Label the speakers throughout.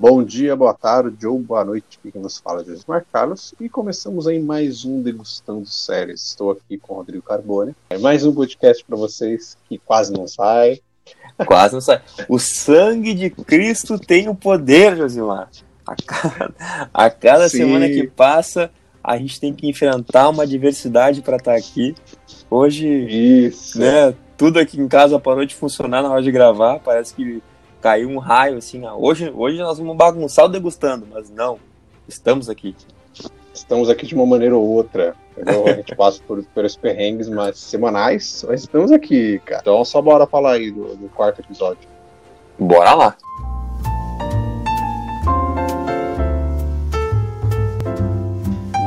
Speaker 1: Bom dia, boa tarde ou boa noite, quem nos fala é Josmar Carlos e começamos aí mais um Degustando Séries. Estou aqui com o Rodrigo Carbone. É mais um podcast para vocês que quase não sai.
Speaker 2: Quase não sai. O sangue de Cristo tem o poder, Josimar. A cada, a cada semana que passa, a gente tem que enfrentar uma adversidade para estar tá aqui. Hoje,
Speaker 1: Isso.
Speaker 2: né, tudo aqui em casa parou de funcionar na hora de gravar. Parece que caiu um raio assim. Ah, hoje, hoje nós vamos bagunçar o degustando, mas não, estamos aqui.
Speaker 1: Estamos aqui de uma maneira ou outra. Entendeu? A gente passa por, pelos perrengues mas semanais, mas estamos aqui, cara. Então só bora falar aí do, do quarto episódio.
Speaker 2: Bora lá.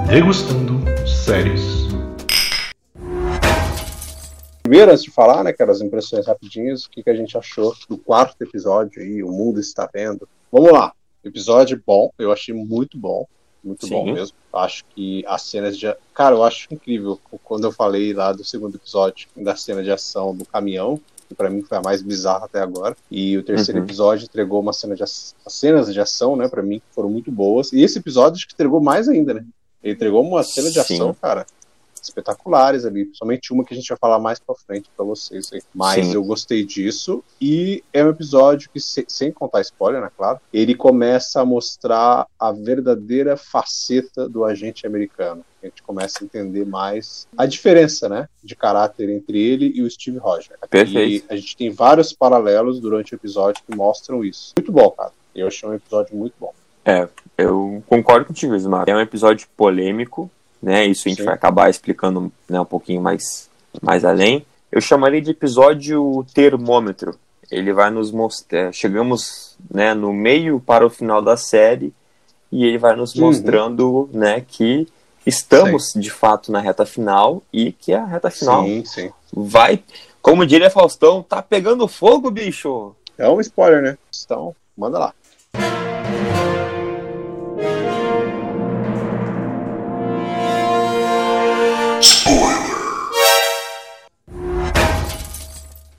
Speaker 3: Degustando séries.
Speaker 1: Primeiro, antes de falar, né, cara, as impressões rapidinhas, o que, que a gente achou do quarto episódio aí, O Mundo Está Vendo. Vamos lá. Episódio bom, eu achei muito bom. Muito Sim. bom mesmo. Acho que as cenas de. Cara, eu acho incrível. Quando eu falei lá do segundo episódio, da cena de ação do caminhão, que para mim foi a mais bizarra até agora. E o terceiro uhum. episódio entregou uma cena de as cenas de ação, né, para mim que foram muito boas. E esse episódio acho que entregou mais ainda, né? Ele entregou uma cena de Sim. ação, cara, espetaculares ali, somente uma que a gente vai falar mais pra frente para vocês aí. Mas Sim. eu gostei disso e é um episódio que, sem contar spoiler, né, claro, ele começa a mostrar a verdadeira faceta do agente americano. A gente começa a entender mais a diferença, né, de caráter entre ele e o Steve Rogers.
Speaker 2: Perfeito.
Speaker 1: E a gente tem vários paralelos durante o episódio que mostram isso. Muito bom, cara. Eu achei um episódio muito bom.
Speaker 2: É, eu concordo contigo, Ismar. É um episódio polêmico, né? Isso a gente Sim. vai acabar explicando né, um pouquinho mais, mais além. Eu chamaria de episódio termômetro. Ele vai nos mostrar. Chegamos né, no meio para o final da série e ele vai nos uhum. mostrando né, que estamos sim. de fato na reta final e que a reta final
Speaker 1: sim, sim.
Speaker 2: vai, como diria Faustão, tá pegando fogo, bicho.
Speaker 1: É um spoiler, né? Então, manda lá.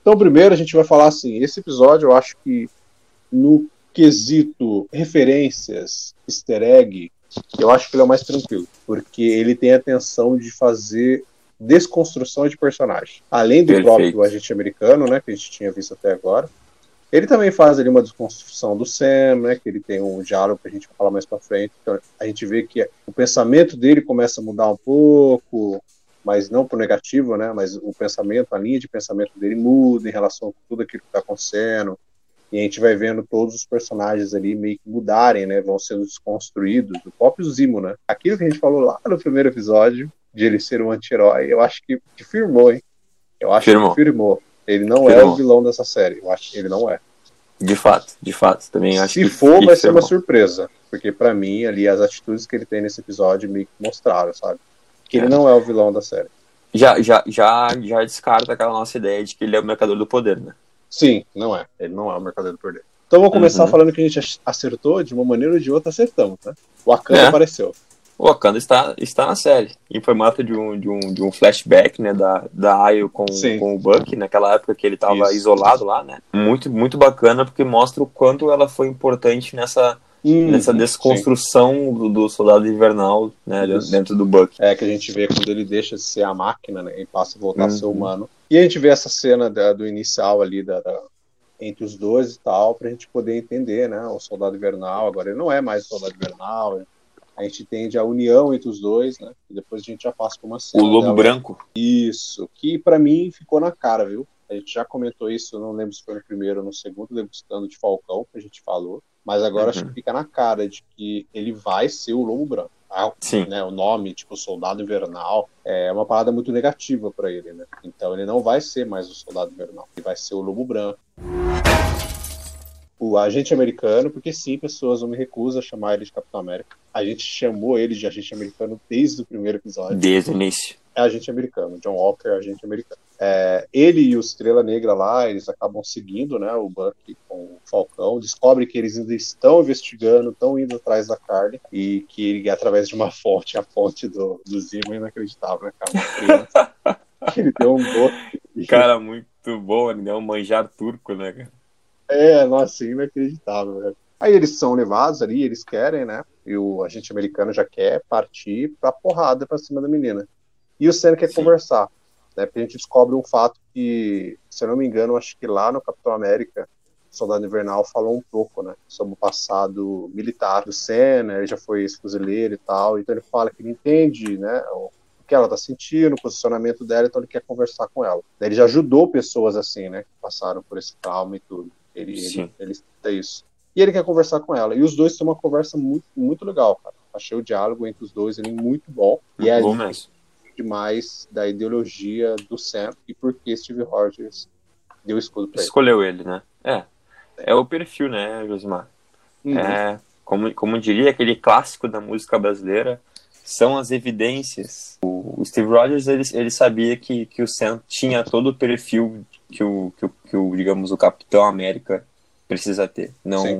Speaker 1: Então, primeiro a gente vai falar assim: esse episódio eu acho que no quesito referências, easter egg, eu acho que ele é o mais tranquilo, porque ele tem a intenção de fazer desconstrução de personagem. Além do Perfeito. próprio agente americano, né, que a gente tinha visto até agora, ele também faz ali uma desconstrução do Sam, né, que ele tem um diálogo que a gente vai falar mais para frente. Então, a gente vê que o pensamento dele começa a mudar um pouco, mas não por negativo, né? Mas o pensamento, a linha de pensamento dele muda em relação a tudo aquilo que está acontecendo. E a gente vai vendo todos os personagens ali meio que mudarem, né? Vão sendo desconstruídos. O próprio Zimo, né? Aquilo que a gente falou lá no primeiro episódio, de ele ser um anti-herói, eu acho que, que, firmou, hein? Eu acho firmou. que firmou. Ele não firmou. é o vilão dessa série. Eu acho que ele não é.
Speaker 2: De fato, de fato. Também acho
Speaker 1: Se
Speaker 2: que
Speaker 1: for, vai ser uma surpresa. Porque para mim, ali, as atitudes que ele tem nesse episódio meio que mostraram, sabe? Que ele não é o vilão da série.
Speaker 2: Já, já, já, já descarta aquela nossa ideia de que ele é o mercador do poder, né?
Speaker 1: Sim, não é. Ele não é o mercador do poder. Então vamos começar uhum. falando que a gente acertou, de uma maneira ou de outra acertamos, né? O Wakanda é. apareceu.
Speaker 2: O Wakanda está, está na série, em formato de um, de um, de um flashback, né, da, da Ayo com, com o Buck, naquela época que ele estava isolado lá, né? Muito, muito bacana, porque mostra o quanto ela foi importante nessa, Hum, nessa desconstrução do, do, soldado invernal né, dentro do Buck.
Speaker 1: É que a gente vê quando ele deixa de ser a máquina né, e passa a voltar uhum. a ser uhum. humano. E a gente vê essa cena da, do inicial ali da, da, entre os dois e tal, pra gente poder entender, né? O soldado invernal, agora ele não é mais o soldado invernal. A gente entende a união entre os dois, né? E depois a gente já passa por uma cena.
Speaker 2: O Lobo dela. Branco.
Speaker 1: Isso, que para mim ficou na cara, viu? A gente já comentou isso, não lembro se foi no primeiro ou no segundo, degustando de Falcão, que a gente falou. Mas agora uhum. acho que fica na cara de que ele vai ser o Lobo Branco. Ah,
Speaker 2: Sim.
Speaker 1: Né, o nome, tipo Soldado Invernal, é uma parada muito negativa para ele, né? Então ele não vai ser mais o Soldado Invernal, ele vai ser o Lobo Branco. O agente americano, porque sim, pessoas não me recusam a chamar ele de Capitão América. A gente chamou ele de agente americano desde o primeiro episódio.
Speaker 2: Desde o início
Speaker 1: é agente americano. John Walker é agente americano. É, ele e o Estrela Negra lá, eles acabam seguindo né, o Buck com o Falcão, descobrem que eles ainda estão investigando, estão indo atrás da Carly, e que ele, através de uma fonte, a fonte do, do Zimo, é inacreditável, né, cara? ele deu um doce.
Speaker 2: Cara, muito bom, ele deu um manjar turco, né, cara?
Speaker 1: É, nossa, inacreditável, né? Aí eles são levados ali, eles querem, né? E o agente americano já quer partir pra porrada pra cima da menina. E o Sam quer
Speaker 2: Sim.
Speaker 1: conversar, né? Porque a gente descobre um fato que, se eu não me engano, acho que lá no Capitão América, o Soldado Invernal falou um pouco, né? Sobre o passado militar do né? Ele já foi fuzileiro e tal. Então ele fala que ele entende, né? O que ela tá sentindo, o posicionamento dela, então ele quer conversar com ela. Daí Ele já ajudou pessoas assim, né? Que passaram por esse trauma e tudo. Ele,
Speaker 2: Sim.
Speaker 1: ele, ele é isso. E ele quer conversar com ela. E os dois têm uma conversa muito, muito legal, cara. Achei o diálogo entre os dois ele muito bom. E é
Speaker 2: Bom mesmo.
Speaker 1: Demais da ideologia do Sam e por que Steve Rogers deu escudo pra ele.
Speaker 2: Escolheu ele, né? É. É o perfil, né, Josimar?
Speaker 1: Uhum.
Speaker 2: É, como, como diria aquele clássico da música brasileira, são as evidências. O, o Steve Rogers, ele, ele sabia que, que o Sam tinha todo o perfil que o, que o, que o digamos, o Capitão América precisa ter. Não,
Speaker 1: Sim.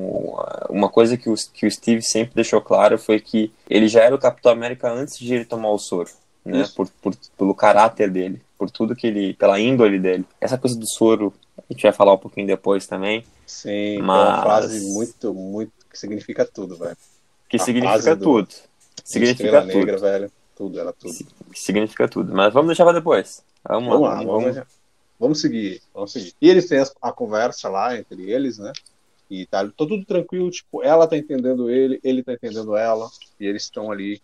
Speaker 2: uma coisa que o, que o Steve sempre deixou claro foi que ele já era o Capitão América antes de ele tomar o soro, né? Por, por, pelo caráter dele, por tudo que ele, pela índole dele. Essa coisa do soro, a gente vai falar um pouquinho depois também,
Speaker 1: Sim,
Speaker 2: Mas-
Speaker 1: é uma frase muito, muito que significa tudo, velho.
Speaker 2: que
Speaker 1: A
Speaker 2: significa tudo. Significa tudo.
Speaker 1: Negra, velho. Tudo, era tudo.
Speaker 2: Si- significa tudo. Mas vamos deixar pra depois. Vamos,
Speaker 1: Vamos
Speaker 2: lá. Vamos,
Speaker 1: vamos, vamos seguir, vamos seguir. E eles têm a conversa lá entre eles, né? E tá, tá tudo tranquilo, tipo, ela tá entendendo ele, ele tá entendendo ela, e eles estão ali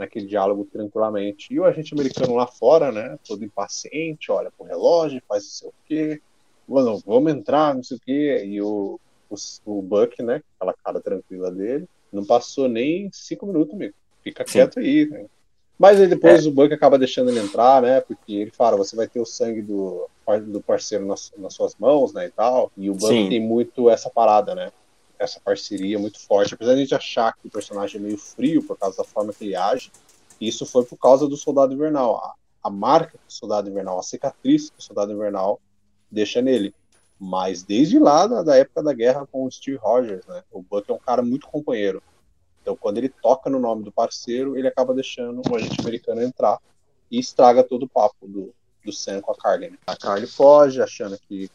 Speaker 1: naquele diálogo tranquilamente. E o agente americano lá fora, né? Todo impaciente, olha pro relógio, faz não sei o quê. Mano, vamos entrar, não sei o quê. E o, o, o Buck, né? Aquela cara tranquila dele, não passou nem cinco minutos, amigo. Fica
Speaker 2: Sim.
Speaker 1: quieto aí, né? Mas aí depois o Buck acaba deixando ele entrar, né? Porque ele fala, você vai ter o sangue do, do parceiro nas, nas suas mãos, né? E tal. E o Buck
Speaker 2: Sim.
Speaker 1: tem muito essa parada, né? Essa parceria muito forte. Apesar de a gente achar que o personagem é meio frio por causa da forma que ele age, isso foi por causa do Soldado Invernal. A, a marca do Soldado Invernal, a cicatriz que o Soldado Invernal deixa nele. Mas desde lá, da, da época da guerra com o Steve Rogers, né? O Buck é um cara muito companheiro. Então, quando ele toca no nome do parceiro, ele acaba deixando o agente americano entrar e estraga todo o papo do, do Sam com a Carly. né? A Carly foge, achando que,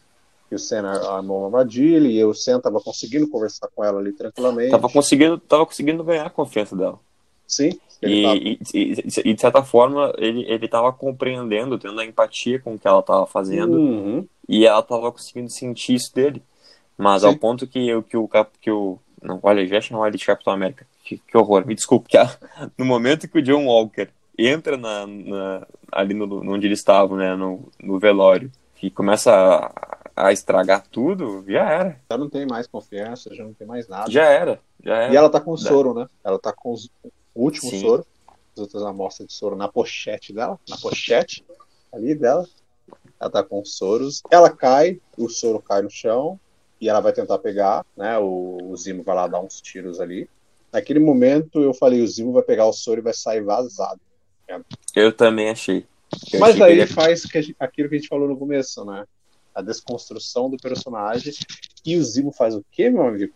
Speaker 1: que o Sam armou uma armadilha, e o Sam tava conseguindo conversar com ela ali tranquilamente.
Speaker 2: Tava conseguindo, tava conseguindo ganhar a confiança dela.
Speaker 1: Sim, ele
Speaker 2: E, e, e- de certa forma, ele, ele tava compreendendo, tendo a empatia com o que ela tava fazendo,
Speaker 1: Uhum.
Speaker 2: e ela tava conseguindo sentir isso dele. Mas
Speaker 1: Sim.
Speaker 2: ao ponto que, eu- que o cap- que o. Não, olha, já chamou ele de Capitão América. Que, que horror, me desculpe. Que a- no momento que o John Walker entra na, na- ali no, onde eles estavam, né, no, no velório, e começa a, a estragar tudo, já era.
Speaker 1: Já não tem mais confiança, já não tem mais nada.
Speaker 2: Já era. Já era.
Speaker 1: E ela tá com o soro, né? Ela tá com os- o último
Speaker 2: Sim.
Speaker 1: soro, as outras amostras de soro na pochete dela, na pochete ali dela. Ela tá com os soros. Ela cai, o soro cai no chão e ela vai tentar pegar, né? O, o Zimo vai lá dar uns tiros ali. Naquele momento eu falei, o Zimo vai pegar o soro e vai sair vazado.
Speaker 2: Eu também achei. Eu
Speaker 1: Mas
Speaker 2: achei que
Speaker 1: daí
Speaker 2: ele
Speaker 1: faz que aquilo que a gente falou no começo, né? A desconstrução do personagem. E o Zimo faz o quê, meu amigo?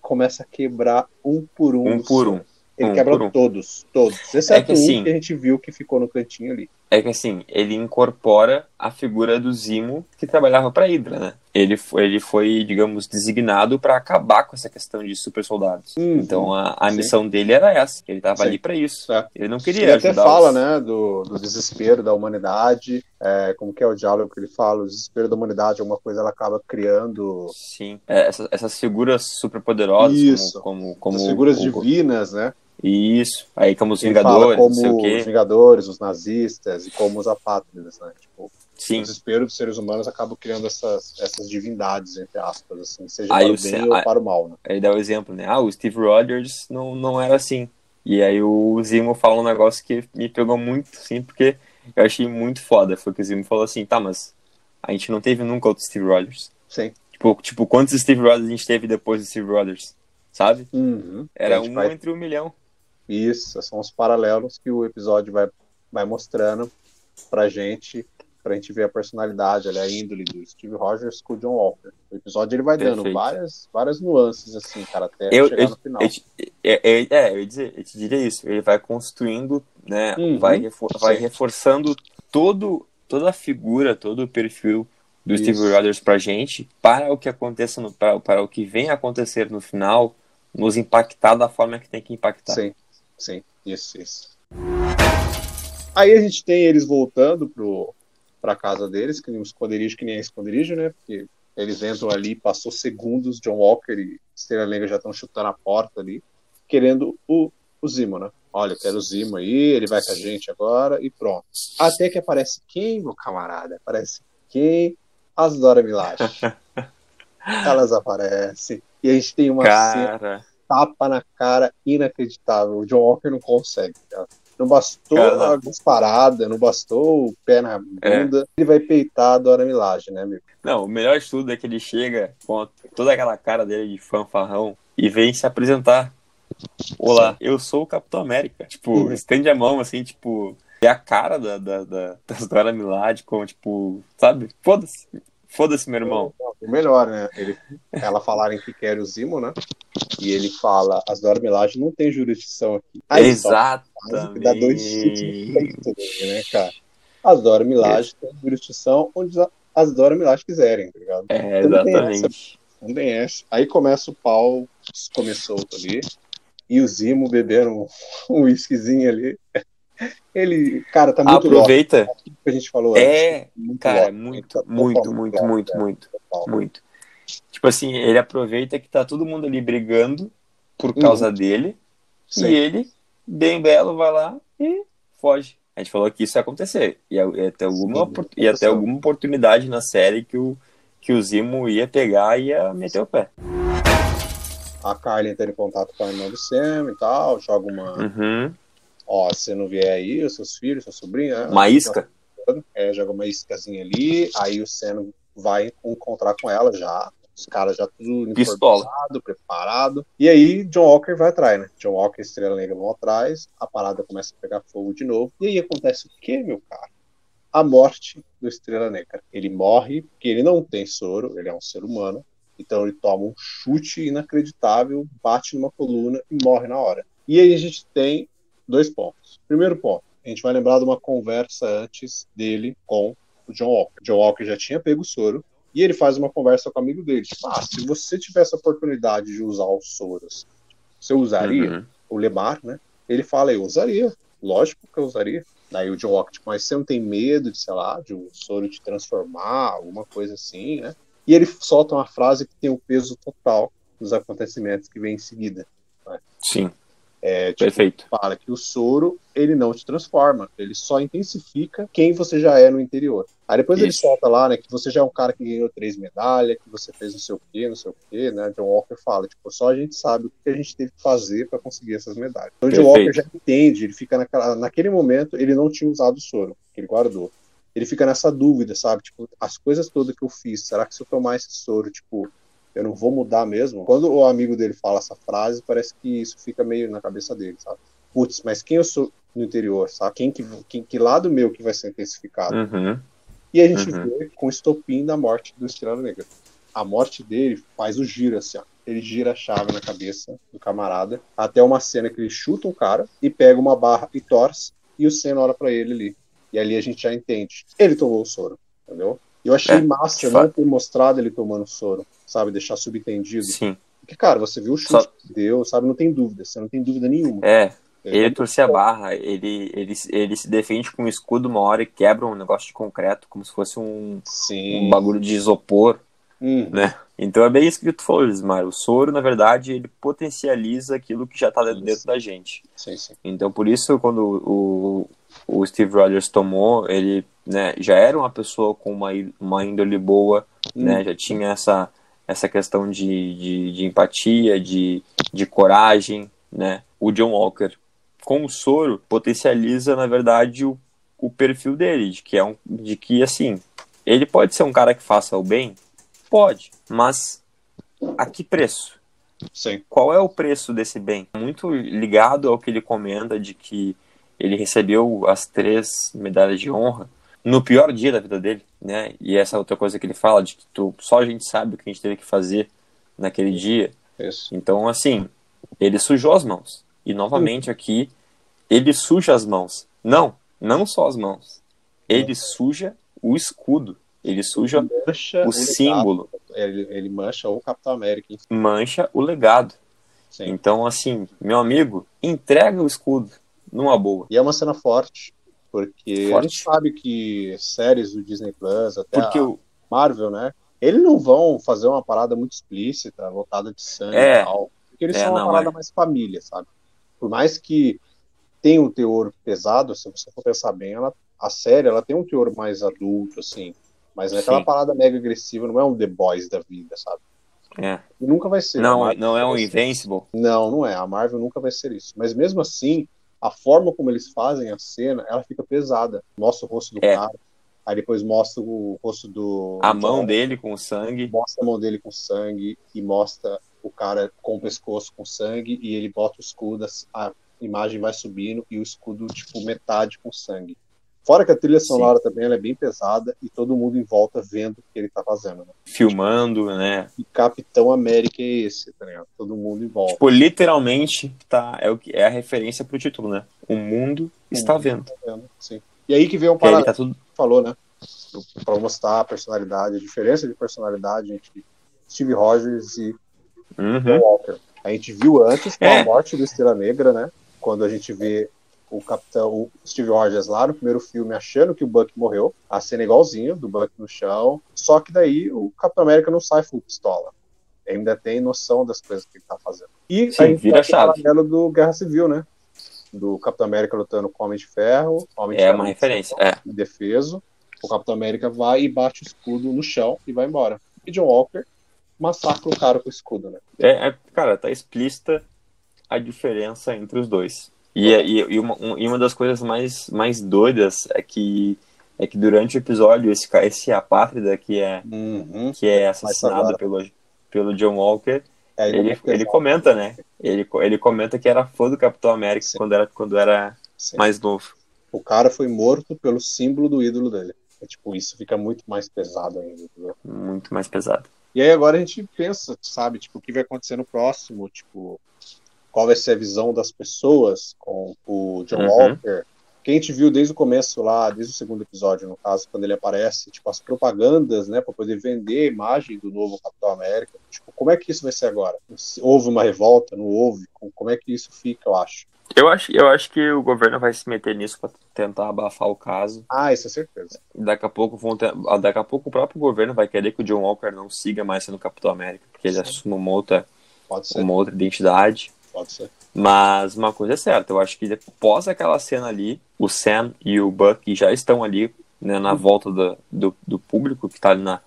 Speaker 1: Começa a quebrar um por um.
Speaker 2: Um por um.
Speaker 1: Ele
Speaker 2: Um
Speaker 1: quebra
Speaker 2: um.
Speaker 1: todos, todos. Exceto
Speaker 2: que
Speaker 1: um
Speaker 2: assim-
Speaker 1: que a gente viu que ficou no cantinho ali.
Speaker 2: É que assim, ele incorpora a figura do Zimo que trabalhava pra Hydra, né? Ele foi, ele foi digamos, designado pra acabar com essa questão de super soldados.
Speaker 1: Uhum.
Speaker 2: Então a, a missão dele era essa. Ele tava
Speaker 1: Sim.
Speaker 2: ali pra isso.
Speaker 1: É.
Speaker 2: Ele não queria
Speaker 1: Ele até fala,
Speaker 2: os-
Speaker 1: né, do, do desespero da humanidade, é, como que é o diálogo que ele fala, o desespero da humanidade, alguma coisa ela acaba criando
Speaker 2: Sim. É, essas, essas figuras super poderosas,
Speaker 1: Isso.
Speaker 2: como, como, como
Speaker 1: as figuras
Speaker 2: o-
Speaker 1: divinas, né?
Speaker 2: Isso. Aí como os Vingadores,
Speaker 1: como os. Vingadores, os nazistas e como os apátridas, né? Tipo, o
Speaker 2: Sim.
Speaker 1: desespero dos seres humanos acaba criando essas, essas divindades, entre aspas, assim, seja
Speaker 2: Aí
Speaker 1: para o
Speaker 2: o
Speaker 1: bem ou para o mal, né?
Speaker 2: Aí dá o exemplo, né? Ah, o Steve Rogers não, não era assim. E aí o Zimo fala um negócio que me pegou muito, sim, porque eu achei muito foda. Foi que o Zimo falou assim, tá, mas a gente não teve nunca outro Steve Rogers.
Speaker 1: Sim.
Speaker 2: Tipo, tipo quantos Steve Rogers a gente teve depois do Steve Rogers? Sabe?
Speaker 1: Uhum.
Speaker 2: Era um
Speaker 1: vai-
Speaker 2: entre um milhão.
Speaker 1: Isso, são os paralelos que o episódio vai, vai mostrando pra gente, pra gente ver a personalidade, ali, a índole do Steve Rogers com o John Walker. O episódio ele vai dando
Speaker 2: Perfeito.
Speaker 1: várias, várias nuances, assim, cara, até
Speaker 2: Eu,
Speaker 1: chegar
Speaker 2: eu,
Speaker 1: no final.
Speaker 2: eu te- é, eu ia dizer, eu te diria isso. Ele vai construindo, né?
Speaker 1: Uhum.
Speaker 2: Vai, refor- vai
Speaker 1: Sim.
Speaker 2: reforçando todo, toda a figura, todo o perfil do
Speaker 1: Isso.
Speaker 2: Steve Rogers pra gente, para o que aconteça no, para, para o que vem acontecer no final, nos impactar da forma que tem que impactar.
Speaker 1: Sim, sim, isso, isso. Aí a gente tem eles voltando pro, pra casa deles, que nem um esconderijo que nem é esconderijo, né? Porque eles entram ali, passou segundos, John Walker e Estrela Negra já estão chutando a porta ali, querendo o, o Zimo, né? Olha, eu quero o Zimo aí, ele vai com a gente agora e pronto. Até que aparece quem, meu camarada? Aparece quem? As Dora Milaje. Elas aparecem. E a gente tem uma cena
Speaker 2: Cara,
Speaker 1: tapa na cara inacreditável. O John Walker não consegue. cara. Não bastou
Speaker 2: Cara.
Speaker 1: a disparada, não bastou o pé na bunda. Ele vai peitar a Dora Milaje, né, amigo?
Speaker 2: não, o melhor de tudo é que ele chega com toda aquela cara dele de fanfarrão e vem se apresentar. Olá, eu sou o Capitão América. Tipo,
Speaker 1: Uhum.
Speaker 2: estende a mão assim, tipo, é a cara da, da, da, das Dora Milaje, como, tipo, sabe? Foda-se. Foda-se, meu irmão.
Speaker 1: O melhor, né? Ele, ela falarem que quer o Zimo, né? E ele fala, as Dora Milaje não tem jurisdição aqui. Aí que dá dois
Speaker 2: Exatamente.
Speaker 1: dele, né, cara? As Dora Milaje têm jurisdição onde as Dora Milaje quiserem, tá ligado?
Speaker 2: É, exatamente.
Speaker 1: Não tem essa. Aí começa o pau, começou ali, e o Zimo bebendo um whiskyzinho ali. Ele, cara, tá muito.
Speaker 2: Aproveita.
Speaker 1: O que a gente falou antes.
Speaker 2: É,
Speaker 1: Muito
Speaker 2: cara, muito,
Speaker 1: Tá
Speaker 2: muito, muito,
Speaker 1: louco,
Speaker 2: muito,
Speaker 1: né?
Speaker 2: muito, muito. Tipo assim, ele aproveita que tá todo mundo ali brigando por causa dele
Speaker 1: Uhum. Sim.
Speaker 2: e ele, bem belo, vai lá e foge. A gente falou que isso ia acontecer. E ia ter alguma, ter
Speaker 1: aconteceu.
Speaker 2: alguma oportunidade na série que o, que o Zimo ia pegar e ia meter o pé.
Speaker 1: A Carly entra em contato com a irmã do Sam e tal, joga uma.
Speaker 2: Uhum.
Speaker 1: Ó, se você não vier aí, os seus filhos, sua sobrinha.
Speaker 2: Uma isca?
Speaker 1: É, joga uma iscazinha ali, aí o Sam vai encontrar com ela já. Os caras já tudo uniformizado, preparado. E aí John Walker vai atrás, né? John Walker e Estrela Negra vão atrás, a parada começa a pegar fogo de novo. E aí acontece o quê, meu cara? A morte do Estrela Negra. Ele morre porque ele não tem soro, ele é um ser humano. Então ele toma um chute inacreditável, bate numa coluna e morre na hora. E aí a gente tem dois pontos. Primeiro ponto, a gente vai lembrar de uma conversa antes dele com o John Walker. John Walker já tinha pego o soro e ele faz uma conversa com o amigo dele. Tipo, ah, se você tivesse a oportunidade de usar os soros, você usaria?
Speaker 2: Uhum.
Speaker 1: O Lemar, né? Ele fala, eu usaria. Lógico que eu usaria. Daí o John Walker, tipo, mas você não tem medo de, sei lá, de um soro te transformar, alguma coisa assim, né? E ele solta uma frase que tem o peso total dos acontecimentos que vem em seguida.
Speaker 2: Sim,
Speaker 1: É, tipo,
Speaker 2: perfeito.
Speaker 1: fala que o soro ele não te transforma, ele só intensifica quem você já é no interior. Aí depois ele
Speaker 2: Isso.
Speaker 1: solta lá, né, que você já é um cara que ganhou três medalhas, que você fez não sei o quê, não sei o quê, né? John Walker fala, tipo, só a gente sabe o que a gente teve que fazer para conseguir essas medalhas. Então o John. Walker já entende, ele fica naquela, naquele momento, ele não tinha usado o soro, que ele guardou. Ele fica nessa dúvida, sabe? Tipo, as coisas todas que eu fiz, será que se eu tomar esse soro, tipo, eu não vou mudar mesmo? Quando o amigo dele fala essa frase, parece que isso fica meio na cabeça dele, sabe? Putz, mas quem eu sou no interior, sabe? Quem que, quem, que lado meu que vai ser intensificado?
Speaker 2: Uhum.
Speaker 1: E a gente
Speaker 2: Uhum.
Speaker 1: vê com o estopim da morte do Estrela Negra. A morte dele faz o giro assim, ó. Ele gira a chave na cabeça do camarada, até uma cena que ele chuta um cara e pega uma barra e torce, e o Senna olha pra ele ali. E ali a gente já entende. Ele tomou o soro, entendeu? Eu achei
Speaker 2: É,
Speaker 1: massa não ter mostrado ele tomando soro, sabe? Deixar subentendido.
Speaker 2: Sim.
Speaker 1: Porque, cara, você viu o chute
Speaker 2: Só-
Speaker 1: que deu, sabe? Não tem dúvida, você não tem dúvida nenhuma.
Speaker 2: É, ele
Speaker 1: Ele
Speaker 2: torcia a barra, ele, ele, ele se defende com um escudo uma hora e quebra um negócio de concreto, como se fosse um,
Speaker 1: Sim.
Speaker 2: um bagulho de isopor,
Speaker 1: Hum,
Speaker 2: né? Então é bem isso que tu falou, Lismar. O soro, na verdade, ele potencializa aquilo que já tá dentro, dentro da gente.
Speaker 1: sim, sim.
Speaker 2: Então, por isso, quando o, o Steve Rogers tomou, ele né, já era uma pessoa com uma, uma índole boa, né?
Speaker 1: Hum.
Speaker 2: Já tinha essa, essa questão de, de, de empatia, de, de coragem, né? O John Walker, com o soro, potencializa, na verdade, o, o perfil dele, de que, é um, de que, assim, ele pode ser um cara que faça o bem? Pode, mas a que preço?
Speaker 1: Sim.
Speaker 2: qual é o preço desse bem? Muito ligado ao que ele comenta de que ele recebeu as três medalhas de honra no pior dia da vida dele, né? E essa outra coisa que ele fala de que tu, só a gente sabe o que a gente teve que fazer naquele dia.
Speaker 1: Isso.
Speaker 2: Então, assim, ele sujou as mãos. E novamente aqui, ele suja as mãos. Não, não só as mãos. Ele suja o escudo. Ele suja
Speaker 1: Mancha
Speaker 2: o
Speaker 1: legado.
Speaker 2: símbolo.
Speaker 1: Ele, ele mancha o Capitão América.
Speaker 2: Mancha o legado.
Speaker 1: Sim.
Speaker 2: Então, assim, meu amigo, entrega o escudo numa boa.
Speaker 1: E é uma cena forte, porque a
Speaker 2: Forte.
Speaker 1: gente sabe que séries do Disney Plus, até
Speaker 2: Porque
Speaker 1: a
Speaker 2: o.
Speaker 1: Marvel, né? Eles não vão fazer uma parada muito explícita, lotada de sangue
Speaker 2: É.
Speaker 1: e tal. Porque eles
Speaker 2: É,
Speaker 1: são uma
Speaker 2: não,
Speaker 1: parada
Speaker 2: é.
Speaker 1: mais família, sabe? Por mais que tenha um teor pesado, se você for pensar bem, ela, a série ela tem um teor mais adulto, assim. Mas não é aquela
Speaker 2: Sim.
Speaker 1: parada mega agressiva, não é um The Boys da vida, sabe?
Speaker 2: É.
Speaker 1: E nunca vai ser. A
Speaker 2: Não,
Speaker 1: Marvel
Speaker 2: não é um. Invincible.
Speaker 1: Não, não é. A Marvel nunca vai ser isso. Mas mesmo assim, a forma como eles fazem a cena, ela fica pesada. Mostra o rosto do
Speaker 2: É.
Speaker 1: cara, aí depois mostra o rosto do.
Speaker 2: A
Speaker 1: do
Speaker 2: mão
Speaker 1: John,
Speaker 2: dele com sangue.
Speaker 1: Mostra a mão dele com sangue e mostra o cara com o pescoço com sangue e ele bota o escudo, a imagem vai subindo e o escudo, tipo, metade com sangue. Fora que a trilha sonora também ela é bem pesada e todo mundo em volta vendo o que ele tá fazendo, né?
Speaker 2: Filmando, né?
Speaker 1: E Capitão América é esse, tá ligado? Todo mundo em volta.
Speaker 2: Tipo, literalmente tá, é, o que, é a referência pro título, né? O mundo está vendo.
Speaker 1: vendo, Sim. E aí que vem um paralelo
Speaker 2: tá tudo.
Speaker 1: falou, né? Para mostrar a personalidade, a diferença de personalidade entre Steve Rogers e John
Speaker 2: Uhum.
Speaker 1: Walker. A gente viu antes com
Speaker 2: É.
Speaker 1: a morte do Estrela Negra, né? Quando a gente vê o capitão o Steve Rogers lá no primeiro filme achando que o Buck morreu, a cena é igualzinha do Buck no chão, só que daí o Capitão América não sai full pistola. Ainda tem noção das coisas que ele tá fazendo. E
Speaker 2: Sim,
Speaker 1: a gente
Speaker 2: vira
Speaker 1: o
Speaker 2: chave.
Speaker 1: paralelo do Guerra Civil, né? Do Capitão América lutando com o Homem de Ferro, Homem de
Speaker 2: É
Speaker 1: Ferro
Speaker 2: uma referência. É.
Speaker 1: indefeso. O Capitão América vai e bate o escudo no chão e vai embora. E John Walker massacra o cara com o escudo, né?
Speaker 2: É, é, cara, tá explícita a diferença entre os dois. E, é- e, e uma, um- e uma das coisas mais, mais doidas é que, é que durante o episódio, esse, esse apátrida que é,
Speaker 1: Uhum.
Speaker 2: que é assassinado pelo, pelo John Walker,
Speaker 1: É,
Speaker 2: ele,
Speaker 1: é
Speaker 2: ele
Speaker 1: pesado.
Speaker 2: comenta, né? Ele, ele comenta que era fã do Capitão América
Speaker 1: Sim.
Speaker 2: quando era, quando era
Speaker 1: Sim.
Speaker 2: mais novo.
Speaker 1: O cara foi morto pelo símbolo do ídolo dele. É, tipo, isso fica muito mais pesado ainda. entendeu?
Speaker 2: Muito mais pesado.
Speaker 1: E aí agora a gente pensa, sabe, tipo, o que vai acontecer no próximo, tipo, qual vai ser a visão das pessoas com o John
Speaker 2: Uhum.
Speaker 1: Walker. Que a gente viu desde o começo lá, desde o segundo episódio, no caso, quando ele aparece, tipo, as propagandas, né, para poder vender a imagem do novo Capitão América. Tipo, como é que isso vai ser agora? Se houve uma revolta, não houve? Como é que isso fica, eu acho?
Speaker 2: Eu acho, eu acho que o governo vai se meter nisso para tentar abafar o caso.
Speaker 1: Ah, isso é certeza.
Speaker 2: Daqui a pouco vão ter- ah, daqui a pouco o próprio governo vai querer que o John Walker não siga mais sendo Capitão América, porque ele
Speaker 1: Sim.
Speaker 2: assuma uma outra, uma outra identidade.
Speaker 1: Pode ser.
Speaker 2: Mas uma coisa é certa, eu acho que após aquela cena ali, o Sam e o Buck já estão ali né, na volta do, do, do público que está ali na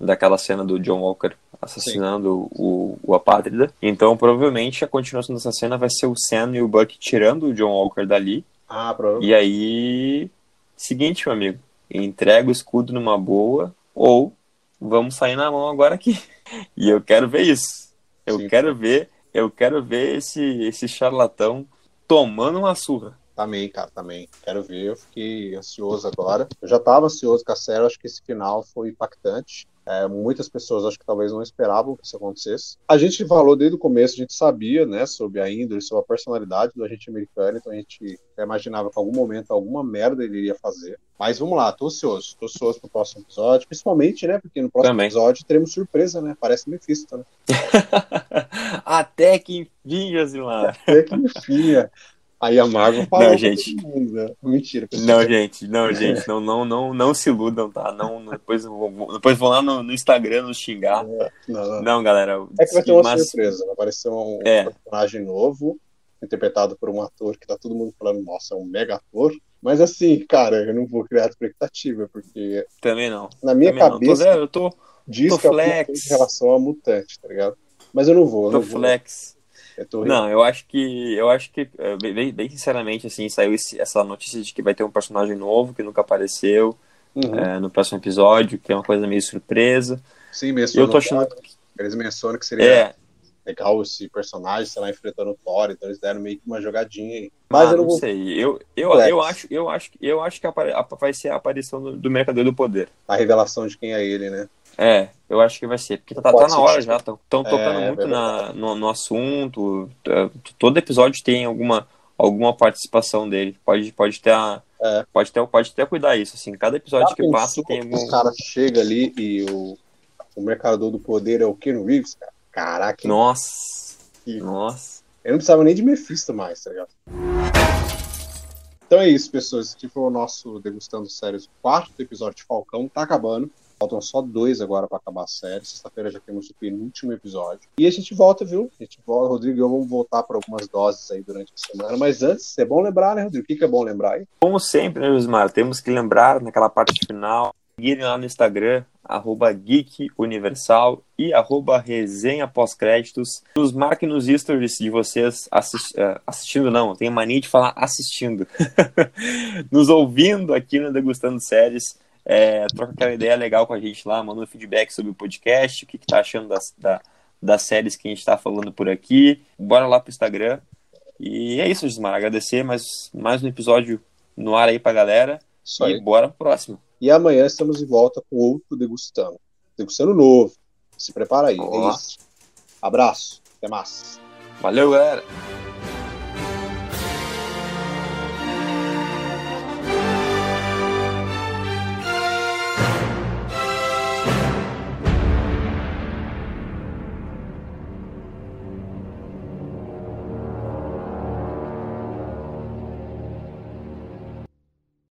Speaker 2: daquela cena do John Walker assassinando o, o Apátrida. Então provavelmente a continuação dessa cena vai ser o Sam e o Buck tirando o John Walker dali
Speaker 1: Ah, provavelmente.
Speaker 2: e aí, seguinte, meu amigo, entrega o escudo numa boa ou vamos sair na mão agora aqui. E eu quero ver isso. Eu
Speaker 1: Sim.
Speaker 2: quero ver, eu quero ver esse esse charlatão tomando uma surra.
Speaker 1: Também, cara, também. Quero ver, eu fiquei ansioso agora. Eu já estava ansioso com a série, acho que esse final foi impactante. É, muitas pessoas acho que talvez não esperavam que isso acontecesse. A gente falou desde o começo, a gente sabia, né, sobre a índole, sobre a personalidade do agente americano, então a gente imaginava que em algum momento alguma merda ele iria fazer. Mas vamos lá, tô ansioso, tô ansioso pro próximo episódio, principalmente, né, porque no próximo
Speaker 2: Também.
Speaker 1: episódio teremos surpresa, né, parece Mephisto, né.
Speaker 2: Até que enfim, Josimar.
Speaker 1: Até que enfim, é. Aí a Marvel falou
Speaker 2: Não, gente.
Speaker 1: mundo, né? Mentira.
Speaker 2: Não, gente, não, gente, não, não, não, não se iludam, tá? Não, depois, vão- depois vão lá no, no Instagram nos xingar.
Speaker 1: Não, não.
Speaker 2: Não, galera.
Speaker 1: É que vai ter uma
Speaker 2: mas-
Speaker 1: surpresa. Vai aparecer um
Speaker 2: É.
Speaker 1: personagem novo, interpretado por um ator que tá todo mundo falando, nossa, é um mega ator. Mas assim, cara, eu não vou criar expectativa, porque
Speaker 2: Também não.
Speaker 1: na minha
Speaker 2: Também não. Tô
Speaker 1: cabeça
Speaker 2: eu tô,
Speaker 1: diz
Speaker 2: tô
Speaker 1: que é alguma
Speaker 2: flex.
Speaker 1: em relação a mutante, tá ligado? Mas eu não vou, eu
Speaker 2: tô
Speaker 1: não vou. Eu tô
Speaker 2: Não, eu acho que, eu acho que, eh, bem, bem sinceramente, assim, saiu esse- essa notícia de que vai ter um personagem novo que nunca apareceu
Speaker 1: Uhum.
Speaker 2: eh, no próximo episódio, que é uma coisa meio surpresa.
Speaker 1: Sim, mencionam,
Speaker 2: eu tô achando
Speaker 1: eles mencionam que seria
Speaker 2: É,
Speaker 1: legal esse personagem, sei lá, enfrentando o Thor, então eles deram meio que uma jogadinha aí. Mas
Speaker 2: ah,
Speaker 1: eu não vou.
Speaker 2: sei. Eu, eu,
Speaker 1: Flex.
Speaker 2: eu acho, eu acho, eu acho que vai ser a aparição do, do Mercador do Poder.
Speaker 1: A revelação de quem é ele, né?
Speaker 2: É, eu acho que vai ser. Porque tá, tá na hora já. Estão
Speaker 1: É,
Speaker 2: tocando
Speaker 1: é
Speaker 2: muito na, no, no assunto. t- Todo episódio tem alguma, alguma participação dele. Pode, pode ter a,
Speaker 1: É.
Speaker 2: pode ter, pode até cuidar isso. Assim, cada episódio
Speaker 1: Já
Speaker 2: que
Speaker 1: pensou
Speaker 2: passa tem
Speaker 1: que
Speaker 2: algum.
Speaker 1: Os caras chegam ali e o, o mercador do poder é o Ken Reeves, cara. Caraca?
Speaker 2: Nossa.
Speaker 1: Que...
Speaker 2: Nossa.
Speaker 1: Eu não precisava nem de Mephisto mais, tá ligado? Então é isso, pessoas. Esse aqui foi o nosso Degustando Séries, o quarto episódio de Falcão. Tá acabando. Faltam só dois agora para acabar a série. Sexta-feira já temos o penúltimo episódio. E a gente volta, viu? A gente volta, Rodrigo e eu vamos voltar para algumas doses aí durante a semana. Mas antes, é bom lembrar, né, Rodrigo? O que, que é bom lembrar aí?
Speaker 2: Como sempre, né, Josmar? Temos que lembrar naquela parte final. Seguirem lá no Instagram, arroba Geek Universal e arroba resenha pós-créditos. Nos marquem nos stories de vocês assist, uh, assistindo, não, tenho mania de falar assistindo. nos ouvindo aqui no Degustando Séries. É, troca aquela ideia legal com a gente lá, manda um feedback sobre o podcast, o que, que tá achando das, da, das séries que a gente tá falando por aqui. Bora lá pro Instagram. E é isso, Gismar. Agradecer mais, mais um episódio no ar aí pra galera.
Speaker 1: Isso
Speaker 2: e
Speaker 1: aí.
Speaker 2: bora pro próximo.
Speaker 1: E amanhã estamos de volta com outro Degustando. Degustando novo. Se prepara aí. É isso. Abraço. Até mais.
Speaker 2: Valeu, galera!